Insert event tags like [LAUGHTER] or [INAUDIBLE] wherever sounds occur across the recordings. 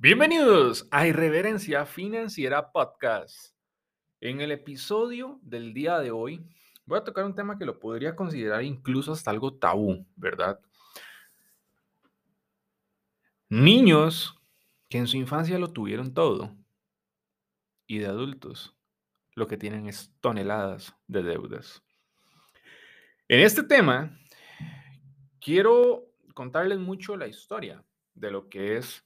Bienvenidos a Irreverencia Financiera Podcast. En el episodio del día de hoy voy a tocar un tema que lo podría considerar incluso hasta algo tabú, ¿verdad? Niños que en su infancia lo tuvieron todo y de adultos lo que tienen es toneladas de deudas. En este tema quiero contarles mucho la historia de lo que es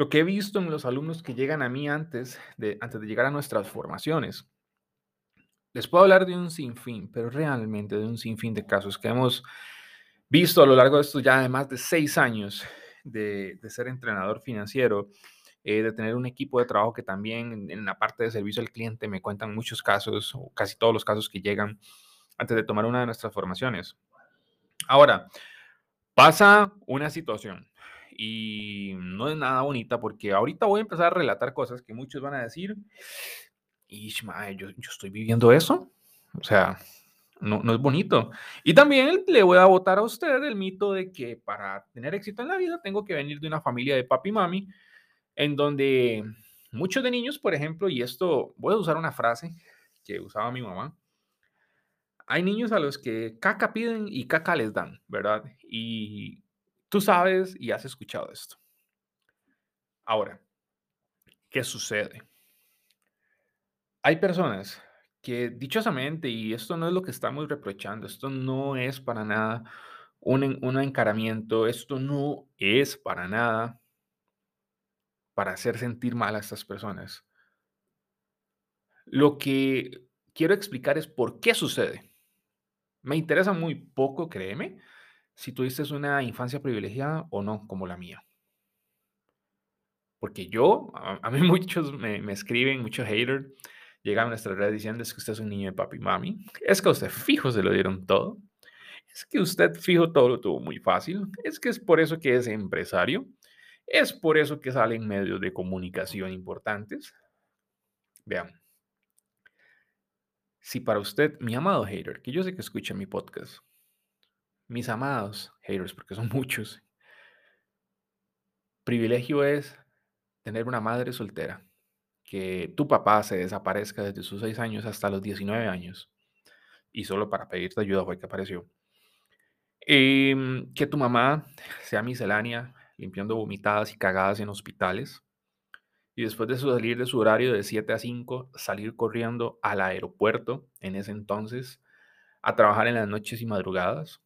lo que he visto en los alumnos que llegan a mí antes de, antes de llegar a nuestras formaciones. Les puedo hablar de un sinfín, pero realmente de un sinfín de casos que hemos visto a lo largo de estos ya más de seis años de, ser entrenador financiero, eh, de tener un equipo de trabajo que también en, la parte de servicio al cliente me cuentan muchos casos, casi todos los casos que llegan antes de tomar una de nuestras formaciones. Ahora, pasa una situación y no es nada bonita porque ahorita voy a empezar a relatar cosas que muchos van a decir, y yo, yo estoy viviendo eso, o sea, no, no, es bonito. Y también le voy a votar a usted el mito de que para tener éxito en la vida tengo que venir de una familia de papi y mami, en donde muchos de niños, por ejemplo, y esto voy a usar una frase que usaba mi mamá, hay niños a los que caca piden y caca les dan, ¿verdad? Y Tú sabes y has escuchado esto. Ahora, ¿qué sucede? Hay personas que dichosamente, y esto no es lo que estamos reprochando, esto no es para nada un, un encaramiento, esto no es para nada para hacer sentir mal a estas personas. Lo que quiero explicar es por qué sucede. Me interesa muy poco, créeme, si tuviste una infancia privilegiada o no, como la mía. Porque yo, a, [LAUGHS] mí muchos me, escriben, muchos haters, llegan a nuestra red diciendo es que usted es un niño de papi y mami, es que a usted fijo se lo dieron todo, es que usted fijo todo lo tuvo muy fácil, es que es por eso que es empresario, es por eso que salen medios de comunicación importantes. Vean, si para usted, mi amado hater, que yo sé que escucha mi podcast, mis amados haters, porque son [LAUGHS] muchos, privilegio es tener una madre soltera, que tu papá se desaparezca desde sus 6 años hasta los 19 años y solo para pedirte ayuda fue que apareció. Em, que tu mamá sea miscelánea, limpiando vomitadas y cagadas en hospitales. Y después de salir de su horario de 7 a 5, salir corriendo al aeropuerto en ese entonces, a trabajar en las noches y madrugadas,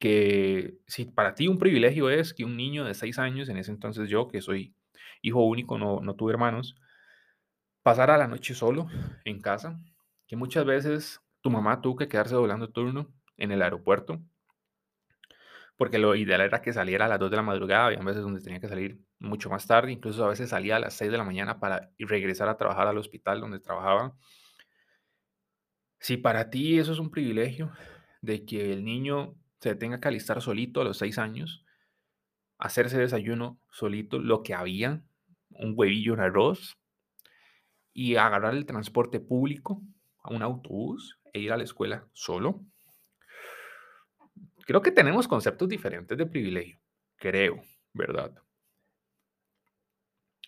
que si para ti un privilegio es que un niño de seis años, en ese entonces yo, que soy hijo único, no, no tuve hermanos, pasara la noche solo en casa, que muchas veces tu mamá tuvo que quedarse doblando turno en el aeropuerto, porque lo ideal era que saliera a las 2 de la madrugada, había veces donde tenía que salir mucho más tarde, incluso a veces salía a las 6 de la mañana para regresar a trabajar al hospital donde trabajaba. Si para ti eso es un privilegio, de que el niño se tenga que alistar solito a los seis años, hacerse desayuno solito, lo que había, un huevillo, un arroz, y agarrar el transporte público a un autobús e ir a la escuela solo. Creo que tenemos conceptos diferentes de privilegio, creo, ¿verdad?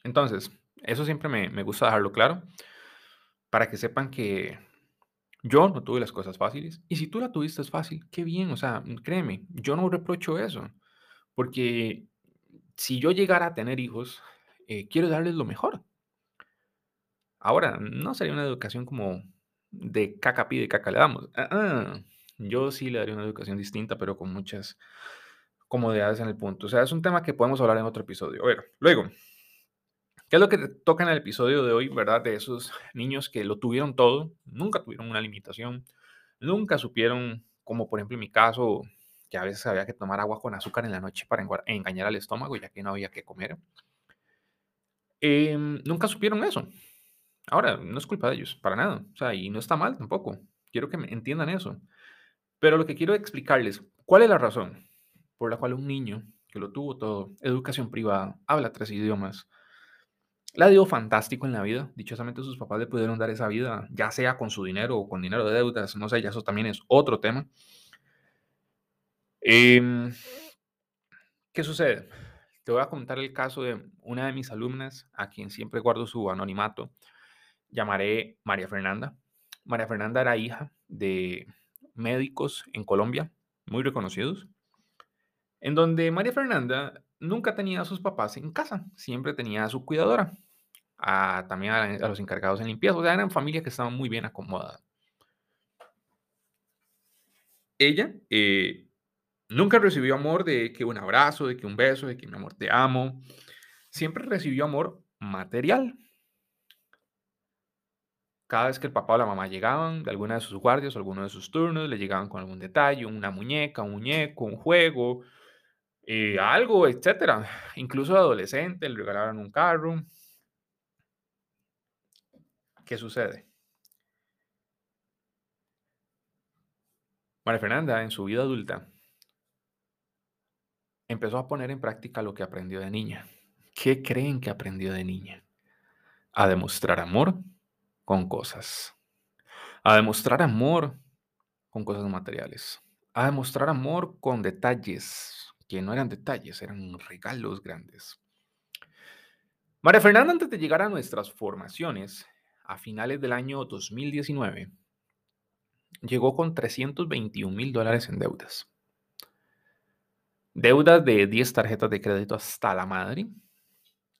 Entonces, eso siempre me, me gusta dejarlo claro, para que sepan que yo no tuve las cosas fáciles. Y si tú la tuviste es fácil, qué bien. O sea, mm, créeme, yo no reprocho eso. Porque si yo llegara a tener hijos, eh, quiero darles lo mejor. Ahora, no sería una educación como de caca pide, caca le damos. Ah, ah, yo sí le daría una educación distinta, pero con muchas comodidades en el punto. O sea, es un tema que podemos hablar en otro episodio. A ver, luego, ¿Qué es lo que toca en el episodio de hoy, verdad? De esos niños que lo tuvieron todo, nunca tuvieron una limitación, nunca supieron, como por ejemplo en mi caso, que a veces había que tomar agua con azúcar en la noche para engañar al estómago, ya que no había que comer. Em, nunca supieron eso. Ahora, no es culpa de ellos, para nada. O sea, y no está mal tampoco. Quiero que me entiendan eso. Pero lo que quiero explicarles, ¿cuál es la razón por la cual un niño que lo tuvo todo, educación privada, habla tres idiomas, la dio fantástico en la vida. Dichosamente sus papás le pudieron dar esa vida, ya sea con su dinero o con dinero de deudas, no sé, ya eso también es otro tema. Em, ¿Qué sucede? Te voy a contar el caso de una de mis alumnas, a quien siempre guardo su anonimato. Llamaré María Fernanda. María Fernanda era hija de médicos en Colombia, muy reconocidos, en donde María Fernanda nunca tenía a sus papás en casa, siempre tenía a su cuidadora, también a, los encargados en limpieza, o sea, eran familias que estaban muy bien acomodadas. Ella eh, nunca recibió amor de que un abrazo, de que un beso, de que mi amor te amo. Siempre recibió amor material. Cada vez que el papá o la mamá llegaban de alguna de sus guardias o alguno de sus turnos, le llegaban con algún detalle, una muñeca, un muñeco, un juego, eh, algo, etcétera. Incluso de adolescente le regalaron un carro. ¿Qué sucede? María Fernanda, en su vida adulta, empezó a poner en práctica lo que aprendió de niña. ¿Qué creen que aprendió de niña? A demostrar amor con cosas. A demostrar amor con cosas materiales. A demostrar amor con detalles, que no eran detalles, eran regalos grandes. María Fernanda, antes de llegar a nuestras formaciones, a finales del año 2019, llegó con 321 mil dólares en deudas. Deudas de 10 tarjetas de crédito hasta la madre,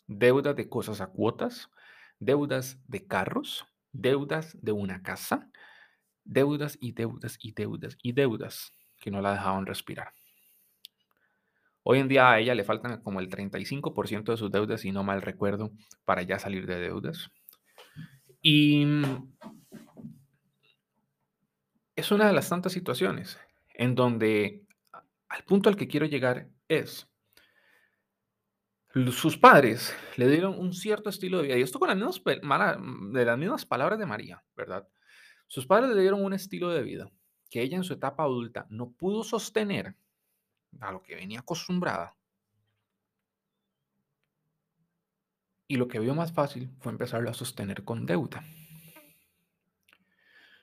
deudas de cosas a cuotas, deudas de carros, deudas de una casa, deudas y deudas y deudas y deudas que no la dejaban respirar. Hoy en día a ella le faltan como el 35% de sus deudas, si no mal recuerdo, para ya salir de deudas. Y es una de las tantas situaciones en donde al punto al que quiero llegar es, sus padres le dieron un cierto estilo de vida, y esto con las mismas, de las mismas palabras de María, ¿verdad? Sus padres le dieron un estilo de vida que ella en su etapa adulta no pudo sostener a lo que venía acostumbrada. Y lo que vio más fácil fue empezarlo a sostener con deuda.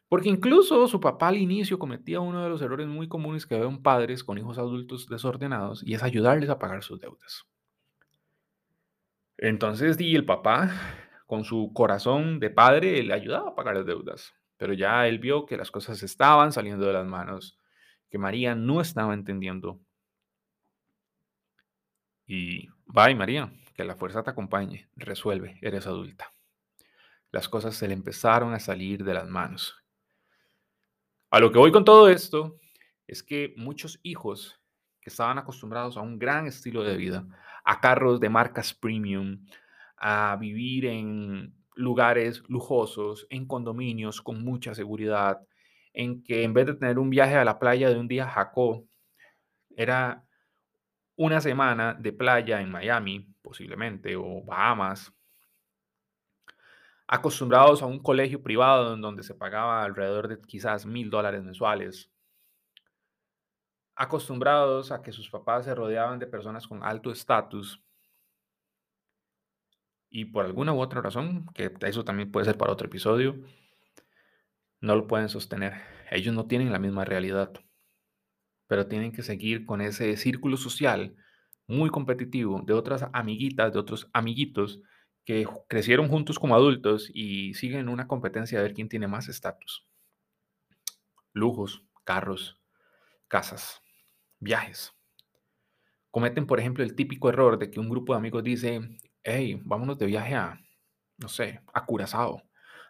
Porque incluso su papá al inicio cometía uno de los errores muy comunes que ven padres con hijos adultos desordenados y es ayudarles a pagar sus deudas. Entonces, di el papá, con su corazón de padre, le ayudaba a pagar las deudas, pero ya él vio que las cosas estaban saliendo de las manos, que María no estaba entendiendo. Y, bye María, que la fuerza te acompañe, resuelve, eres adulta. Las cosas se le empezaron a salir de las manos a lo que voy con todo esto es que muchos hijos que estaban acostumbrados a un gran estilo de vida, a carros de marcas premium, a vivir en lugares lujosos, en condominios con mucha seguridad, en que en vez de tener un viaje a la playa de un día Jacó, era una semana de playa en Miami, posiblemente, o Bahamas, acostumbrados a un colegio privado en donde se pagaba alrededor de quizás mil dólares mensuales, acostumbrados a que sus papás se rodeaban de personas con alto estatus. Y por alguna u otra razón, que eso también puede ser para otro episodio, no lo pueden sostener. Ellos no tienen la misma realidad, pero tienen que seguir con ese círculo social muy competitivo de otras amiguitas, de otros amiguitos que crecieron juntos como adultos y siguen en una competencia de ver quién tiene más estatus. Lujos, carros, casas, viajes. Cometen, por ejemplo, el típico error de que un grupo de amigos dice, hey, vámonos de viaje a, no sé, a Curazao,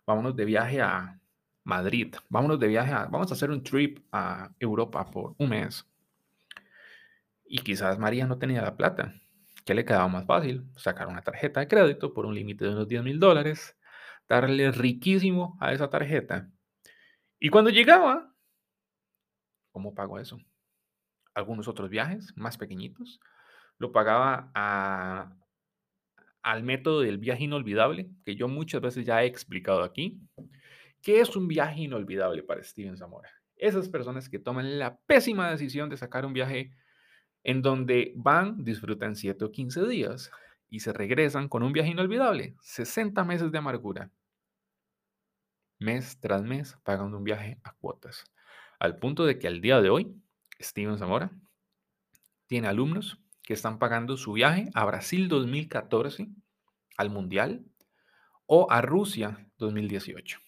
vámonos de viaje a Madrid, vámonos de viaje a, vamos a hacer un trip a Europa por un mes. Y quizás María no tenía la plata ¿Qué le quedaba más fácil? Sacar una tarjeta de crédito por un límite de unos 10 mil dólares, darle riquísimo a esa tarjeta. Y cuando llegaba, ¿cómo pago eso? Algunos otros viajes más pequeñitos, lo pagaba al método del viaje inolvidable, que yo muchas veces ya he explicado aquí. ¿Qué es un viaje inolvidable para Steven Zamora? Esas personas que toman la pésima decisión de sacar un viaje en donde van, disfrutan 7 o 15 días y se regresan con un viaje inolvidable, 60 meses de amargura. Mes tras mes pagando un viaje a cuotas. Al punto de que al día de hoy, Steven Zamora tiene alumnos que están pagando su viaje a Brasil 2014, al Mundial, o a Rusia 2018.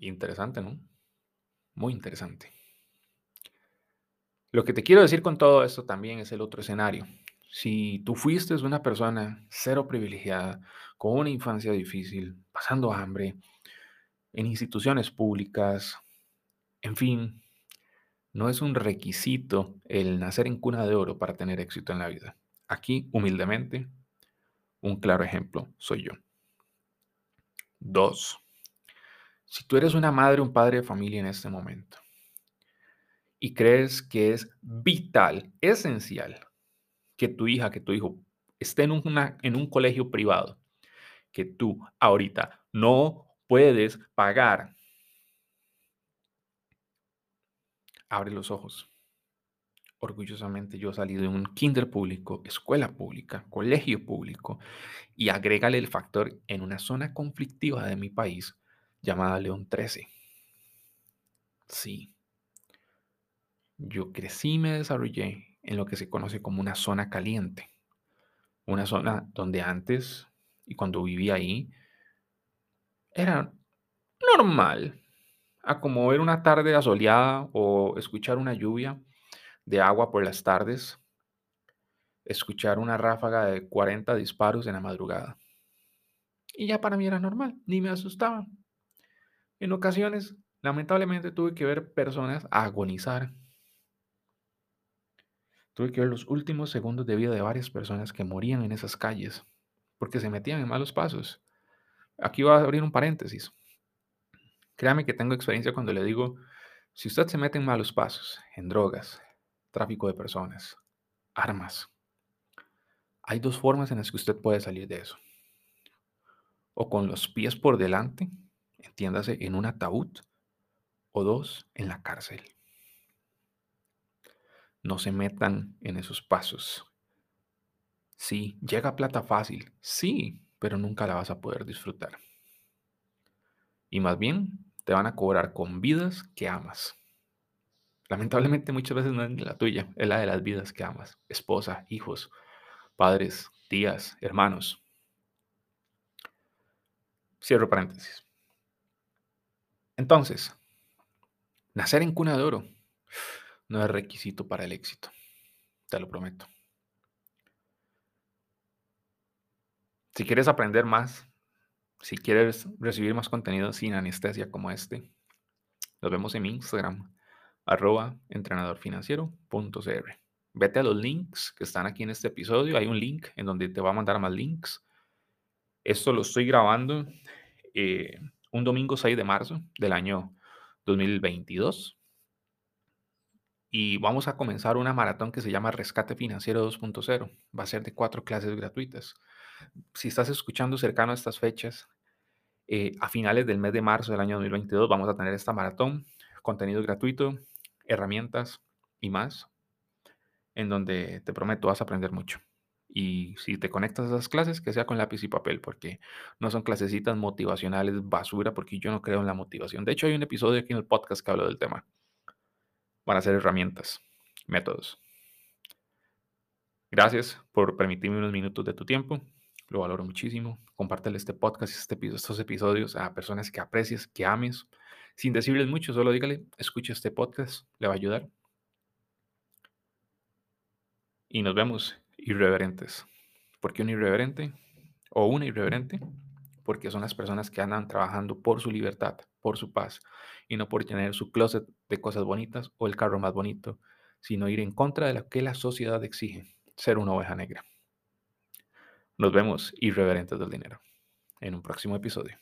Interesante, ¿no? Muy interesante. Lo que te quiero decir con todo esto también es el otro escenario. Si tú fuiste una persona cero privilegiada, con una infancia difícil, pasando hambre, en instituciones públicas, en fin, no es un requisito el nacer en cuna de oro para tener éxito en la vida. Aquí, humildemente, un claro ejemplo soy yo. Dos, si tú eres una madre o un padre de familia en este momento y crees que es vital, esencial, que tu hija, que tu hijo esté en, una, en un colegio privado, que tú ahorita no puedes pagar, abre los ojos. Orgullosamente yo salí de un kinder público, escuela pública, colegio público y agrégale el factor en una zona conflictiva de mi país llamada León 13. Sí. Yo crecí y me desarrollé en lo que se conoce como una zona caliente. Una zona donde antes y cuando vivía ahí era normal a como ver una tarde asoleada o escuchar una lluvia de agua por las tardes, escuchar una ráfaga de 40 disparos en la madrugada. Y ya para mí era normal, ni me asustaba. En ocasiones, lamentablemente, tuve que ver personas agonizar. Tuve que ver los últimos segundos de vida de varias personas que morían en esas calles porque se metían en malos pasos. Aquí voy a abrir un paréntesis. Créame que tengo experiencia cuando le digo, si usted se mete en malos pasos, en drogas, tráfico de personas, armas, hay dos formas en las que usted puede salir de eso. O con los pies por delante, entiéndase, en un ataúd, o dos, en la cárcel. No se metan en esos pasos. Sí, llega plata fácil, sí, pero nunca la vas a poder disfrutar. Y más bien, te van a cobrar con vidas que amas. Lamentablemente muchas veces no es la tuya, es la de las vidas que amas. Esposa, hijos, padres, tías, hermanos. Cierro paréntesis. Entonces, nacer en cuna de oro no es requisito para el éxito, te lo prometo. Si quieres aprender más, si quieres recibir más contenido sin anestesia como este, nos vemos en mi Instagram, arroba entrenadorfinanciero.cr. Vete a los links que están aquí en este episodio. Hay un link en donde te va a mandar más links. Esto lo estoy grabando eh, un domingo 6 de marzo del año 2022. Y vamos a comenzar una maratón que se llama Rescate Financiero 2.0. Va a ser de cuatro clases gratuitas. Si estás escuchando cercano a estas fechas, eh, a finales del mes de marzo del año 2022 vamos a tener esta maratón, contenido gratuito, herramientas y más, en donde te prometo vas a aprender mucho. Y si te conectas a esas clases, que sea con lápiz y papel, porque no son clasecitas motivacionales basura, porque yo no creo en la motivación. De hecho, hay un episodio aquí en el podcast que habla del tema. Van a ser herramientas, métodos. Gracias por permitirme unos minutos de tu tiempo. Lo valoro muchísimo. Compártele este podcast, este, estos episodios a personas que aprecies, que ames. Sin decirles mucho, solo dígale, escuche este podcast, le va a ayudar. Y nos vemos irreverentes. ¿Por qué un irreverente? O una irreverente. Porque son las personas que andan trabajando por su libertad, por su paz, y no por tener su closet de cosas bonitas o el carro más bonito, sino ir en contra de lo que la sociedad exige, ser una oveja negra. Nos vemos irreverentes del dinero en un próximo episodio.